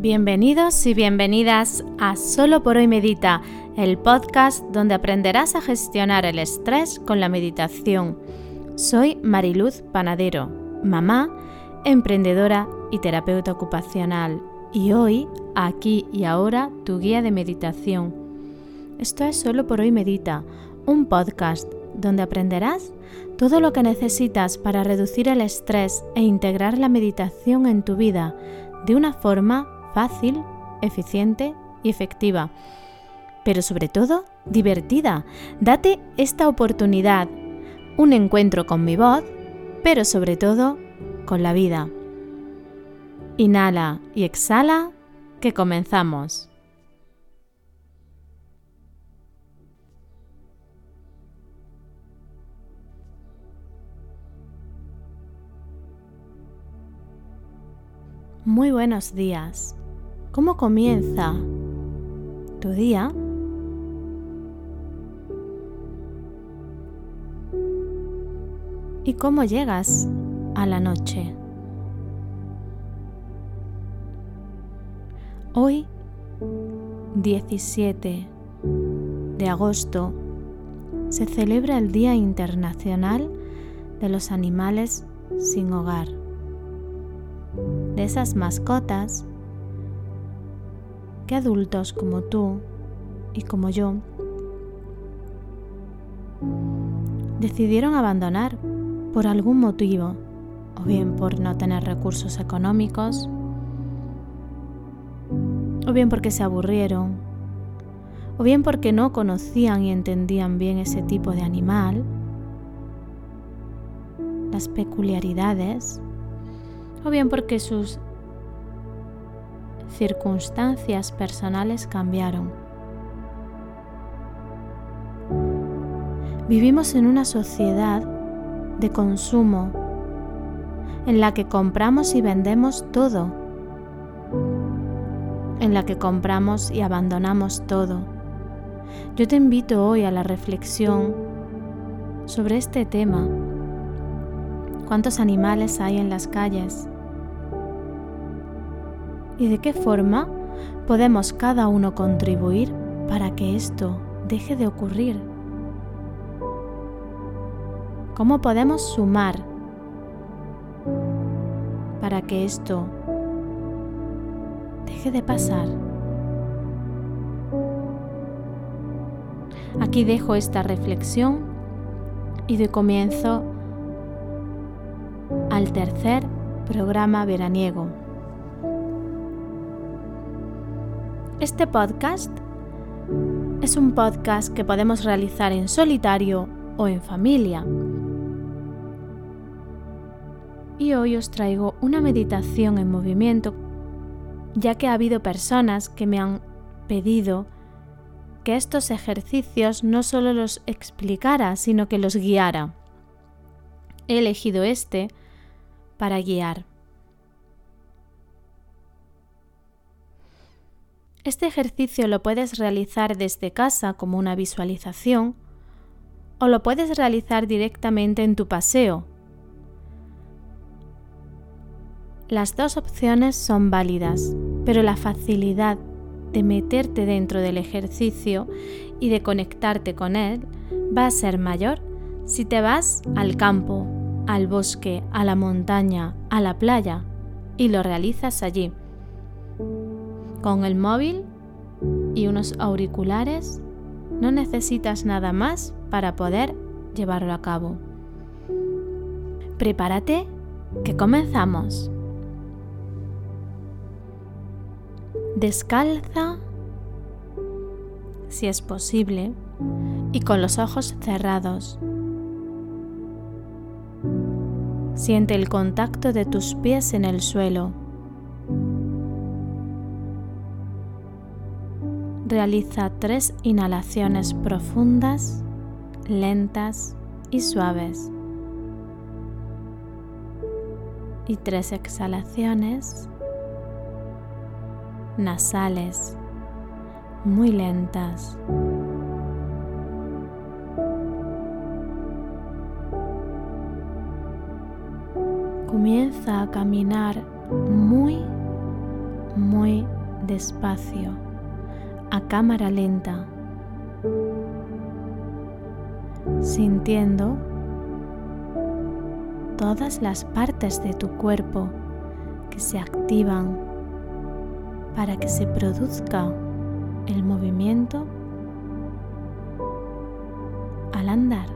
Bienvenidos y bienvenidas a Solo por hoy Medita, el podcast donde aprenderás a gestionar el estrés con la meditación. Soy Mariluz Panadero, mamá, emprendedora y terapeuta ocupacional. Y hoy, aquí y ahora, tu guía de meditación. Esto es Solo por hoy Medita, un podcast donde aprenderás todo lo que necesitas para reducir el estrés e integrar la meditación en tu vida de una forma fácil, eficiente y efectiva. Pero sobre todo, divertida. Date esta oportunidad. Un encuentro con mi voz, pero sobre todo con la vida. Inhala y exhala, que comenzamos. Muy buenos días. ¿Cómo comienza tu día? ¿Y cómo llegas a la noche? Hoy, 17 de agosto, se celebra el Día Internacional de los Animales sin Hogar. De esas mascotas que adultos como tú y como yo decidieron abandonar por algún motivo, o bien por no tener recursos económicos, o bien porque se aburrieron, o bien porque no conocían y entendían bien ese tipo de animal, las peculiaridades, o bien porque sus circunstancias personales cambiaron. Vivimos en una sociedad de consumo en la que compramos y vendemos todo, en la que compramos y abandonamos todo. Yo te invito hoy a la reflexión sobre este tema. ¿Cuántos animales hay en las calles? Y de qué forma podemos cada uno contribuir para que esto deje de ocurrir. ¿Cómo podemos sumar para que esto deje de pasar? Aquí dejo esta reflexión y de comienzo al tercer programa veraniego. Este podcast es un podcast que podemos realizar en solitario o en familia. Y hoy os traigo una meditación en movimiento, ya que ha habido personas que me han pedido que estos ejercicios no solo los explicara, sino que los guiara. He elegido este para guiar. Este ejercicio lo puedes realizar desde casa como una visualización o lo puedes realizar directamente en tu paseo. Las dos opciones son válidas, pero la facilidad de meterte dentro del ejercicio y de conectarte con él va a ser mayor si te vas al campo, al bosque, a la montaña, a la playa y lo realizas allí. Con el móvil y unos auriculares no necesitas nada más para poder llevarlo a cabo. Prepárate, que comenzamos. Descalza, si es posible, y con los ojos cerrados. Siente el contacto de tus pies en el suelo. Realiza tres inhalaciones profundas, lentas y suaves. Y tres exhalaciones nasales muy lentas. Comienza a caminar muy muy despacio, a cámara lenta, sintiendo todas las partes de tu cuerpo que se activan para que se produzca el movimiento al andar.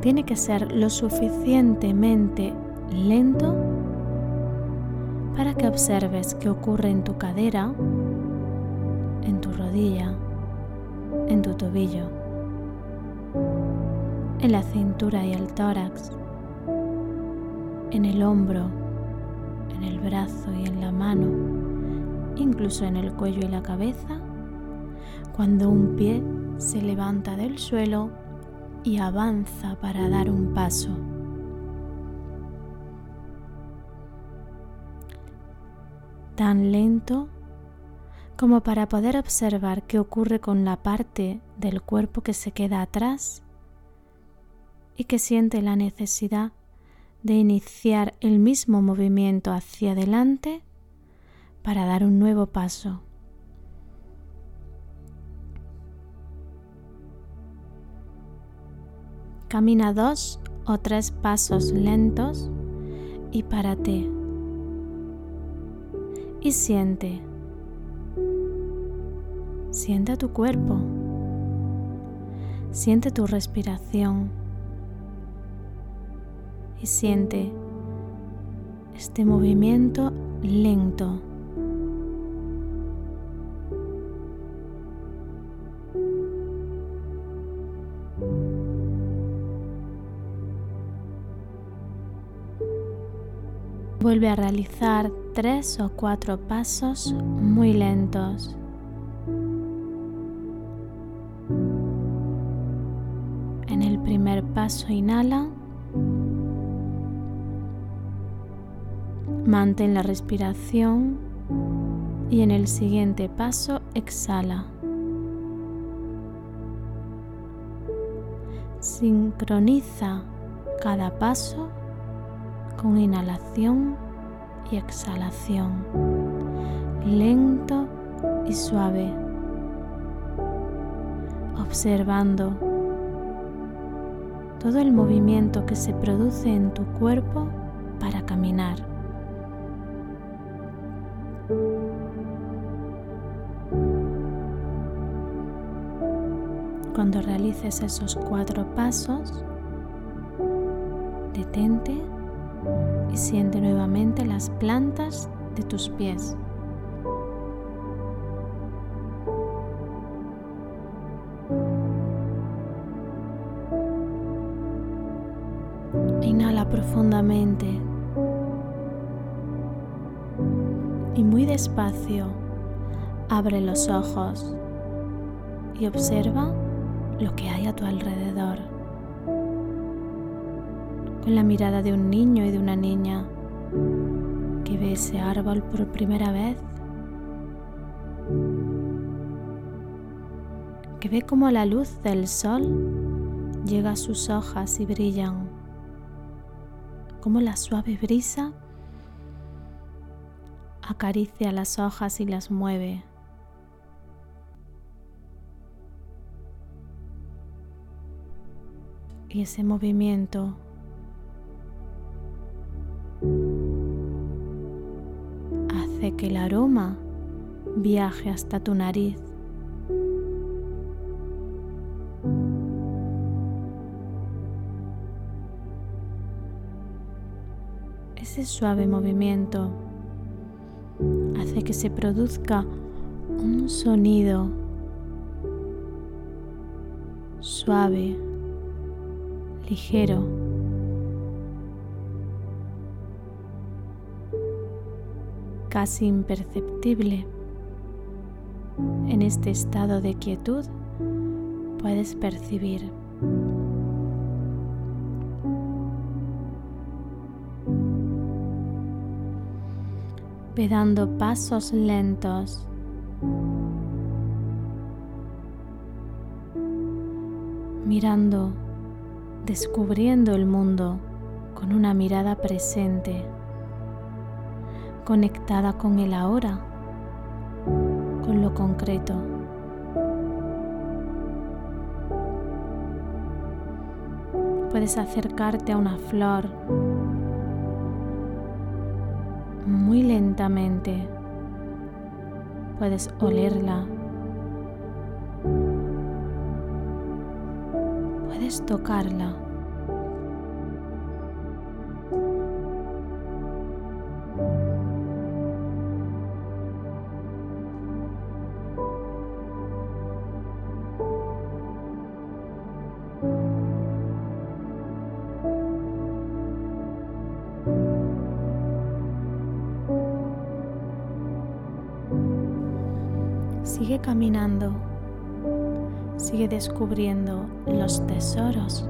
Tiene que ser lo suficientemente lento para que observes qué ocurre en tu cadera, en tu rodilla, en tu tobillo, en la cintura y el tórax, en el hombro, en el brazo y en la mano, incluso en el cuello y la cabeza, cuando un pie se levanta del suelo y avanza para dar un paso. Tan lento como para poder observar qué ocurre con la parte del cuerpo que se queda atrás y que siente la necesidad de iniciar el mismo movimiento hacia adelante para dar un nuevo paso. Camina dos o tres pasos lentos y párate. Y siente. Siente tu cuerpo. Siente tu respiración. Y siente este movimiento lento. Vuelve a realizar tres o cuatro pasos muy lentos. En el primer paso inhala. Mantén la respiración y en el siguiente paso exhala. Sincroniza cada paso con inhalación y exhalación, lento y suave, observando todo el movimiento que se produce en tu cuerpo para caminar. Cuando realices esos cuatro pasos, detente y siente nuevamente las plantas de tus pies. Inhala profundamente y muy despacio abre los ojos y observa lo que hay a tu alrededor con la mirada de un niño y de una niña que ve ese árbol por primera vez, que ve como la luz del sol llega a sus hojas y brillan, como la suave brisa acaricia las hojas y las mueve. Y ese movimiento que el aroma viaje hasta tu nariz. Ese suave movimiento hace que se produzca un sonido suave, ligero. Casi imperceptible. En este estado de quietud puedes percibir ve dando pasos lentos. Mirando, descubriendo el mundo con una mirada presente conectada con el ahora, con lo concreto. Puedes acercarte a una flor muy lentamente. Puedes olerla. Puedes tocarla. Caminando, sigue descubriendo los tesoros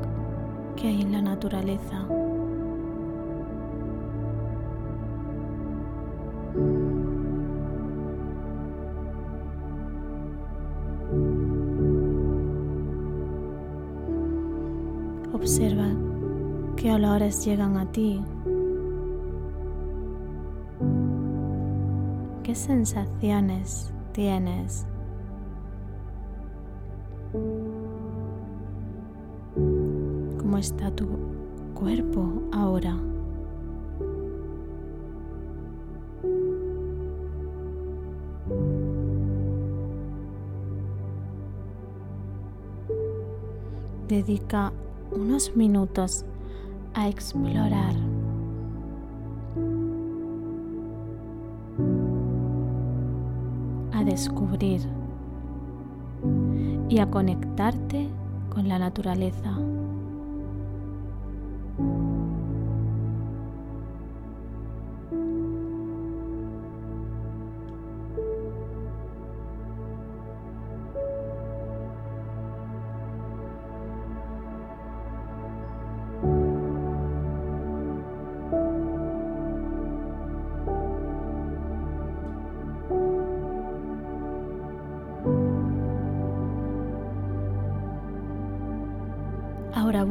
que hay en la naturaleza. Observa qué olores llegan a ti, qué sensaciones tienes. ¿Cómo está tu cuerpo ahora? Dedica unos minutos a explorar descubrir y a conectarte con la naturaleza. Ahora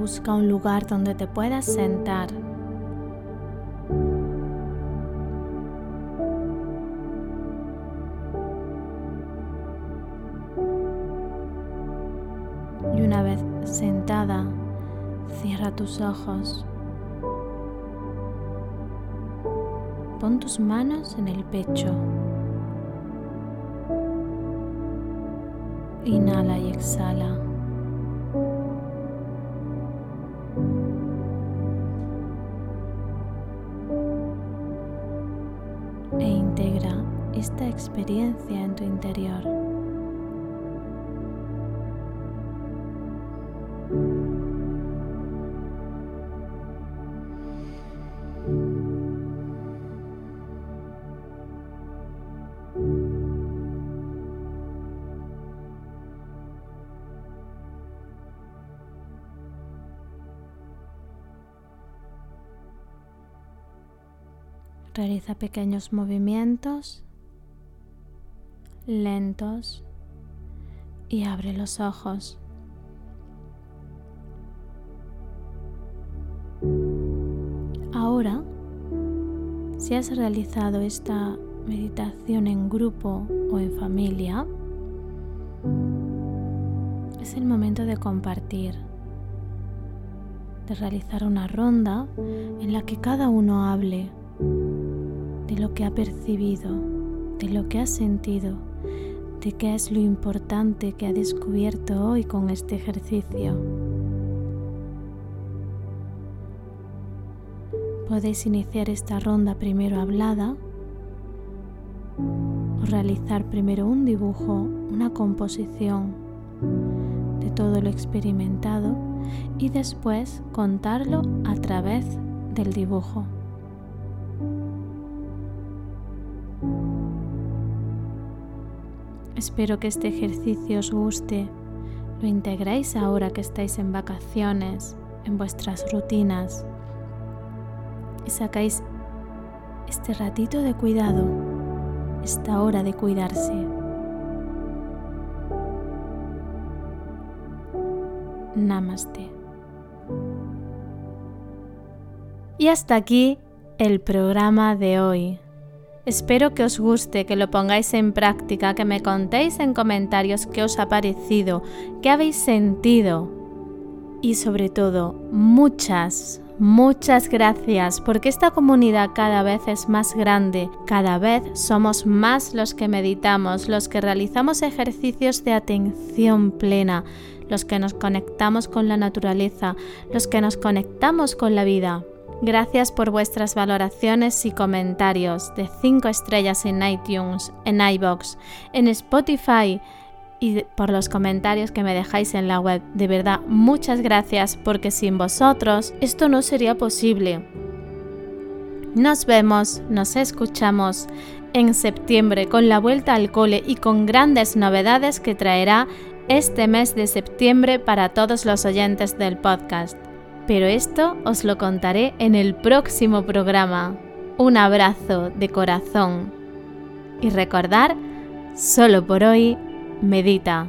busca un lugar donde te puedas sentar. Y una vez sentada, cierra tus ojos. Pon tus manos en el pecho. Inhala y exhala. Experiencia en tu interior. Realiza pequeños movimientos lentos y abre los ojos. Ahora, si has realizado esta meditación en grupo o en familia, es el momento de compartir, de realizar una ronda en la que cada uno hable de lo que ha percibido, de lo que ha sentido de qué es lo importante que ha descubierto hoy con este ejercicio. Podéis iniciar esta ronda primero hablada o realizar primero un dibujo, una composición de todo lo experimentado y después contarlo a través del dibujo. Espero que este ejercicio os guste. Lo integréis ahora que estáis en vacaciones, en vuestras rutinas. Y sacáis este ratito de cuidado, esta hora de cuidarse. Namaste. Y hasta aquí el programa de hoy. Espero que os guste, que lo pongáis en práctica, que me contéis en comentarios qué os ha parecido, qué habéis sentido. Y sobre todo, muchas, Muchas gracias porque esta comunidad cada vez es más grande, cada vez somos más los que meditamos, los que realizamos ejercicios de atención plena, los que nos conectamos con la naturaleza, los que nos conectamos con la vida. Gracias por vuestras valoraciones y comentarios de 5 estrellas en iTunes, en iBox, en Spotify, y por los comentarios que me dejáis en la web. De verdad, muchas gracias porque sin vosotros esto no sería posible. Nos vemos, nos escuchamos en septiembre con la vuelta al cole y con grandes novedades que traerá este mes de septiembre para todos los oyentes del podcast. Pero esto os lo contaré en el próximo programa. Un abrazo de corazón. Y recordar, solo por hoy, medita.